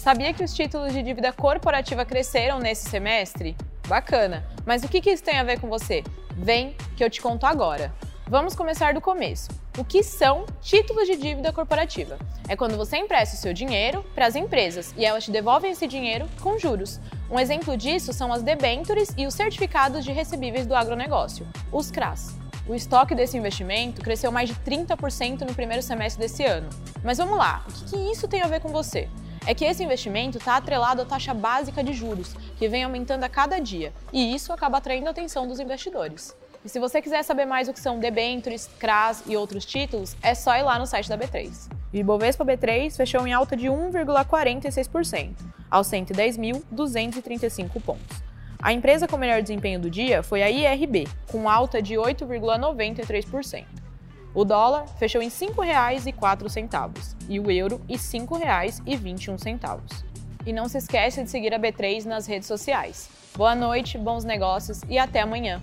Sabia que os títulos de dívida corporativa cresceram nesse semestre? Bacana! Mas o que isso tem a ver com você? Vem que eu te conto agora. Vamos começar do começo. O que são títulos de dívida corporativa? É quando você empresta o seu dinheiro para as empresas e elas te devolvem esse dinheiro com juros. Um exemplo disso são as debêntures e os certificados de recebíveis do agronegócio, os CRAS. O estoque desse investimento cresceu mais de 30% no primeiro semestre desse ano. Mas vamos lá, o que isso tem a ver com você? É que esse investimento está atrelado à taxa básica de juros, que vem aumentando a cada dia, e isso acaba atraindo a atenção dos investidores. E se você quiser saber mais o que são debentures, CRAS e outros títulos, é só ir lá no site da B3. O Ibovespa B3 fechou em alta de 1,46%, aos 110.235 pontos. A empresa com melhor desempenho do dia foi a IRB, com alta de 8,93%. O dólar fechou em R$ 5,04 e o euro em R$ 5,21. E não se esqueça de seguir a B3 nas redes sociais. Boa noite, bons negócios e até amanhã!